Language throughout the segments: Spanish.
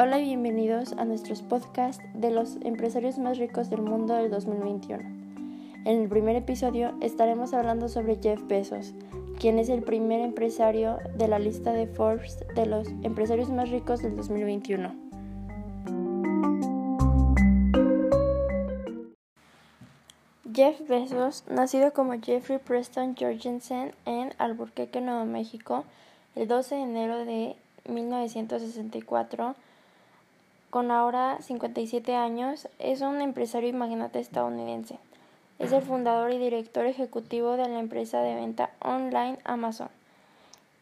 Hola y bienvenidos a nuestros podcasts de los empresarios más ricos del mundo del 2021. En el primer episodio estaremos hablando sobre Jeff Bezos, quien es el primer empresario de la lista de Forbes de los empresarios más ricos del 2021. Jeff Bezos, nacido como Jeffrey Preston Jorgensen en Albuquerque, Nuevo México, el 12 de enero de 1964, con ahora 57 años, es un empresario y magnate estadounidense. Es el fundador y director ejecutivo de la empresa de venta online Amazon.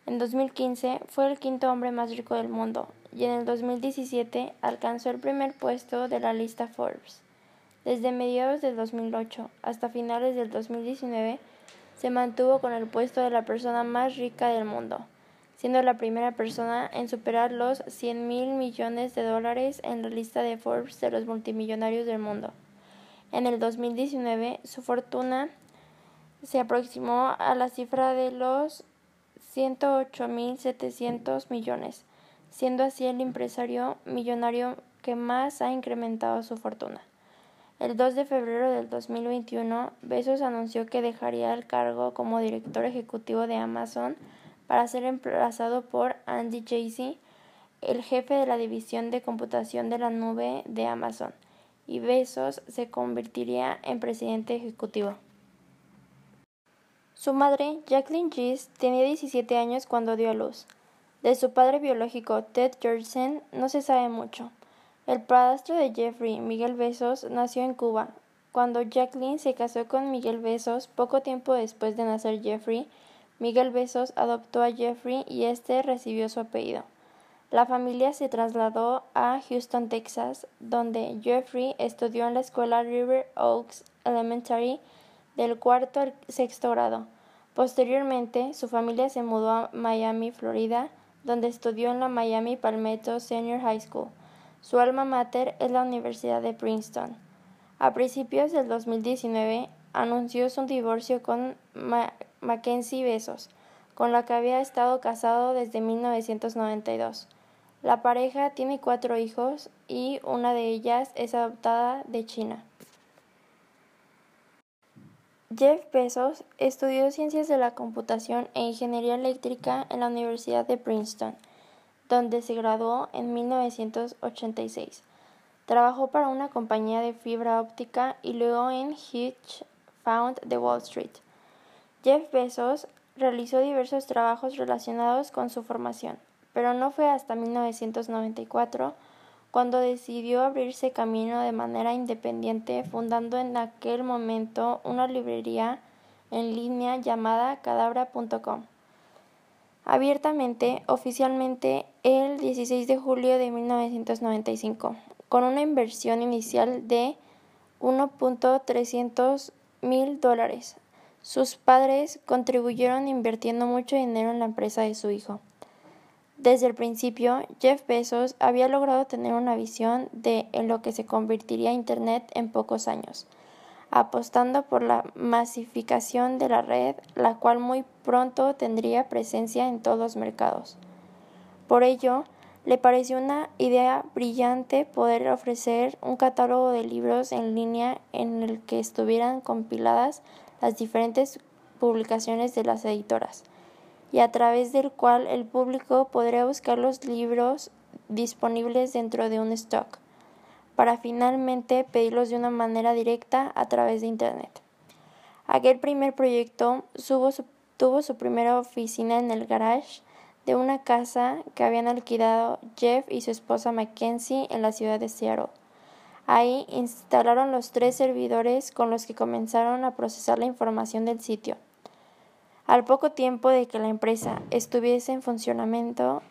En 2015 fue el quinto hombre más rico del mundo y en el 2017 alcanzó el primer puesto de la lista Forbes. Desde mediados del 2008 hasta finales del 2019 se mantuvo con el puesto de la persona más rica del mundo siendo la primera persona en superar los 100 mil millones de dólares en la lista de Forbes de los multimillonarios del mundo. En el 2019, su fortuna se aproximó a la cifra de los 108.700 millones, siendo así el empresario millonario que más ha incrementado su fortuna. El 2 de febrero del 2021, Bezos anunció que dejaría el cargo como director ejecutivo de Amazon para ser emplazado por Andy Jassy, el jefe de la división de computación de la nube de Amazon, y Bezos se convertiría en presidente ejecutivo. Su madre, Jacqueline Gies, tenía 17 años cuando dio a luz. De su padre biológico, Ted Georgeson, no se sabe mucho. El padrastro de Jeffrey, Miguel Bezos, nació en Cuba. Cuando Jacqueline se casó con Miguel Bezos, poco tiempo después de nacer Jeffrey, Miguel Bezos adoptó a Jeffrey y este recibió su apellido. La familia se trasladó a Houston, Texas, donde Jeffrey estudió en la escuela River Oaks Elementary del cuarto al sexto grado. Posteriormente, su familia se mudó a Miami, Florida, donde estudió en la Miami Palmetto Senior High School. Su alma mater es la Universidad de Princeton. A principios del 2019 anunció su divorcio con Mackenzie Besos, con la que había estado casado desde 1992. La pareja tiene cuatro hijos y una de ellas es adoptada de China. Jeff Bezos estudió ciencias de la computación e ingeniería eléctrica en la Universidad de Princeton, donde se graduó en 1986. Trabajó para una compañía de fibra óptica y luego en Hedge Found de Wall Street. Jeff Bezos realizó diversos trabajos relacionados con su formación, pero no fue hasta 1994 cuando decidió abrirse camino de manera independiente, fundando en aquel momento una librería en línea llamada cadabra.com. Abiertamente, oficialmente, el 16 de julio de 1995, con una inversión inicial de 1.300 mil dólares, sus padres contribuyeron invirtiendo mucho dinero en la empresa de su hijo. Desde el principio, Jeff Bezos había logrado tener una visión de en lo que se convertiría Internet en pocos años, apostando por la masificación de la red, la cual muy pronto tendría presencia en todos los mercados. Por ello, le pareció una idea brillante poder ofrecer un catálogo de libros en línea en el que estuvieran compiladas las diferentes publicaciones de las editoras y a través del cual el público podría buscar los libros disponibles dentro de un stock para finalmente pedirlos de una manera directa a través de Internet. Aquel primer proyecto tuvo su primera oficina en el garage de una casa que habían alquilado Jeff y su esposa Mackenzie en la ciudad de Seattle. Ahí instalaron los tres servidores con los que comenzaron a procesar la información del sitio. Al poco tiempo de que la empresa estuviese en funcionamiento,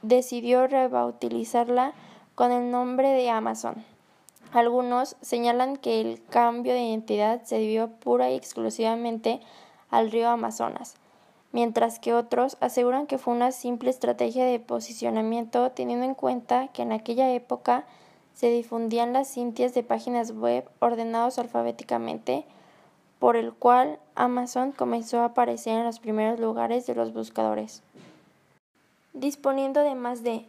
decidió rebautilizarla con el nombre de Amazon. Algunos señalan que el cambio de identidad se debió pura y exclusivamente al río Amazonas, mientras que otros aseguran que fue una simple estrategia de posicionamiento teniendo en cuenta que en aquella época se difundían las cintias de páginas web ordenados alfabéticamente, por el cual Amazon comenzó a aparecer en los primeros lugares de los buscadores. Disponiendo de más de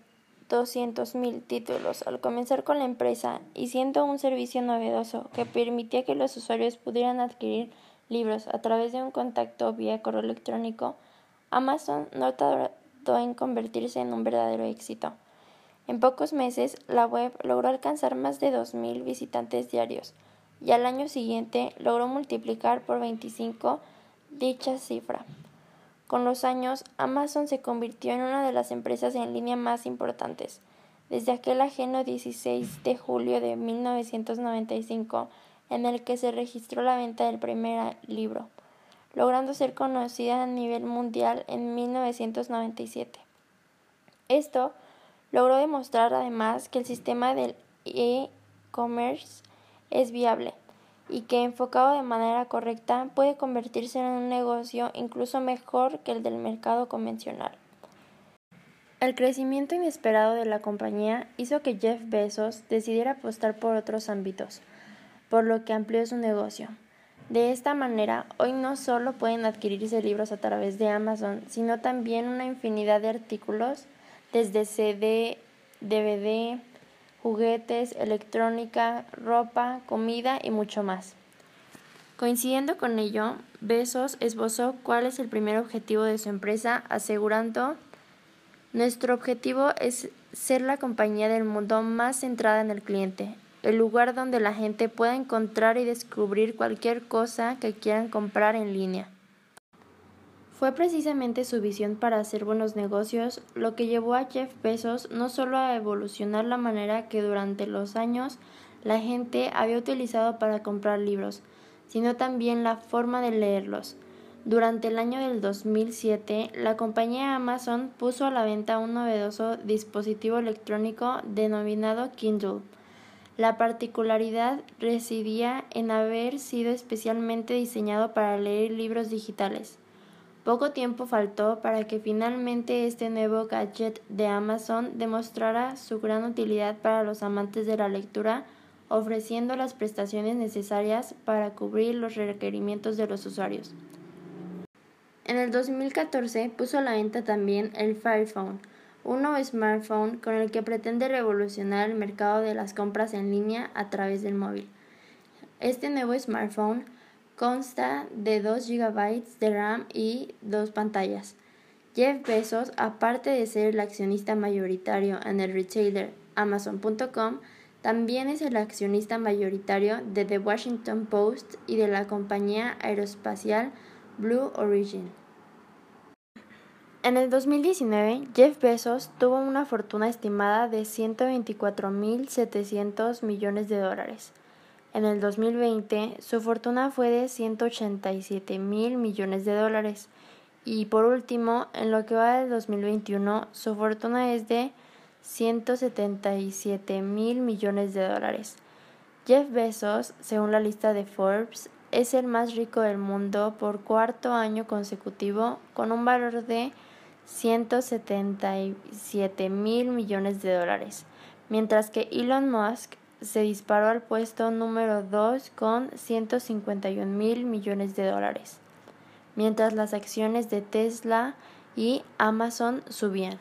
200.000 títulos al comenzar con la empresa y siendo un servicio novedoso que permitía que los usuarios pudieran adquirir libros a través de un contacto vía correo electrónico, Amazon no tardó en convertirse en un verdadero éxito. En pocos meses, la web logró alcanzar más de 2.000 visitantes diarios y al año siguiente logró multiplicar por 25 dicha cifra. Con los años, Amazon se convirtió en una de las empresas en línea más importantes. Desde aquel ajeno 16 de julio de 1995, en el que se registró la venta del primer libro, logrando ser conocida a nivel mundial en 1997. Esto logró demostrar además que el sistema del e-commerce es viable y que enfocado de manera correcta puede convertirse en un negocio incluso mejor que el del mercado convencional. El crecimiento inesperado de la compañía hizo que Jeff Bezos decidiera apostar por otros ámbitos, por lo que amplió su negocio. De esta manera, hoy no solo pueden adquirirse libros a través de Amazon, sino también una infinidad de artículos, desde CD, DVD, juguetes, electrónica, ropa, comida y mucho más. Coincidiendo con ello, Besos esbozó cuál es el primer objetivo de su empresa, asegurando Nuestro objetivo es ser la compañía del mundo más centrada en el cliente, el lugar donde la gente pueda encontrar y descubrir cualquier cosa que quieran comprar en línea. Fue precisamente su visión para hacer buenos negocios lo que llevó a Jeff Bezos no solo a evolucionar la manera que durante los años la gente había utilizado para comprar libros, sino también la forma de leerlos. Durante el año del 2007, la compañía Amazon puso a la venta un novedoso dispositivo electrónico denominado Kindle. La particularidad residía en haber sido especialmente diseñado para leer libros digitales. Poco tiempo faltó para que finalmente este nuevo gadget de Amazon demostrara su gran utilidad para los amantes de la lectura, ofreciendo las prestaciones necesarias para cubrir los requerimientos de los usuarios. En el 2014 puso a la venta también el Fire Phone, un nuevo smartphone con el que pretende revolucionar el mercado de las compras en línea a través del móvil. Este nuevo smartphone Consta de 2 GB de RAM y dos pantallas. Jeff Bezos, aparte de ser el accionista mayoritario en el retailer Amazon.com, también es el accionista mayoritario de The Washington Post y de la compañía aeroespacial Blue Origin. En el 2019, Jeff Bezos tuvo una fortuna estimada de 124.700 millones de dólares. En el 2020, su fortuna fue de 187 mil millones de dólares. Y por último, en lo que va del 2021, su fortuna es de 177 mil millones de dólares. Jeff Bezos, según la lista de Forbes, es el más rico del mundo por cuarto año consecutivo con un valor de 177 mil millones de dólares, mientras que Elon Musk se disparó al puesto número 2 con 151 mil millones de dólares, mientras las acciones de Tesla y Amazon subían.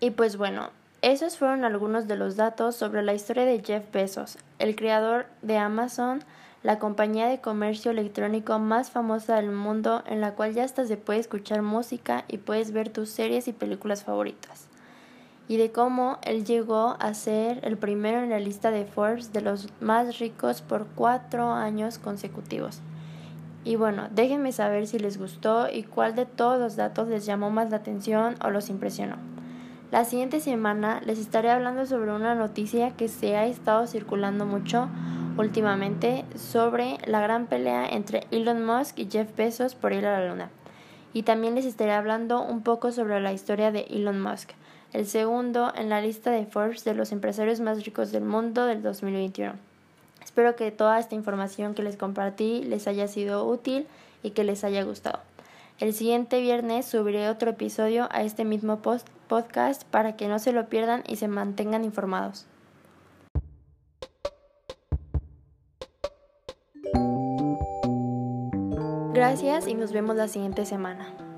Y pues bueno, esos fueron algunos de los datos sobre la historia de Jeff Bezos, el creador de Amazon, la compañía de comercio electrónico más famosa del mundo en la cual ya hasta se puede escuchar música y puedes ver tus series y películas favoritas y de cómo él llegó a ser el primero en la lista de Forbes de los más ricos por cuatro años consecutivos. Y bueno, déjenme saber si les gustó y cuál de todos los datos les llamó más la atención o los impresionó. La siguiente semana les estaré hablando sobre una noticia que se ha estado circulando mucho últimamente sobre la gran pelea entre Elon Musk y Jeff Bezos por ir a la luna. Y también les estaré hablando un poco sobre la historia de Elon Musk el segundo en la lista de Forbes de los empresarios más ricos del mundo del 2021. Espero que toda esta información que les compartí les haya sido útil y que les haya gustado. El siguiente viernes subiré otro episodio a este mismo podcast para que no se lo pierdan y se mantengan informados. Gracias y nos vemos la siguiente semana.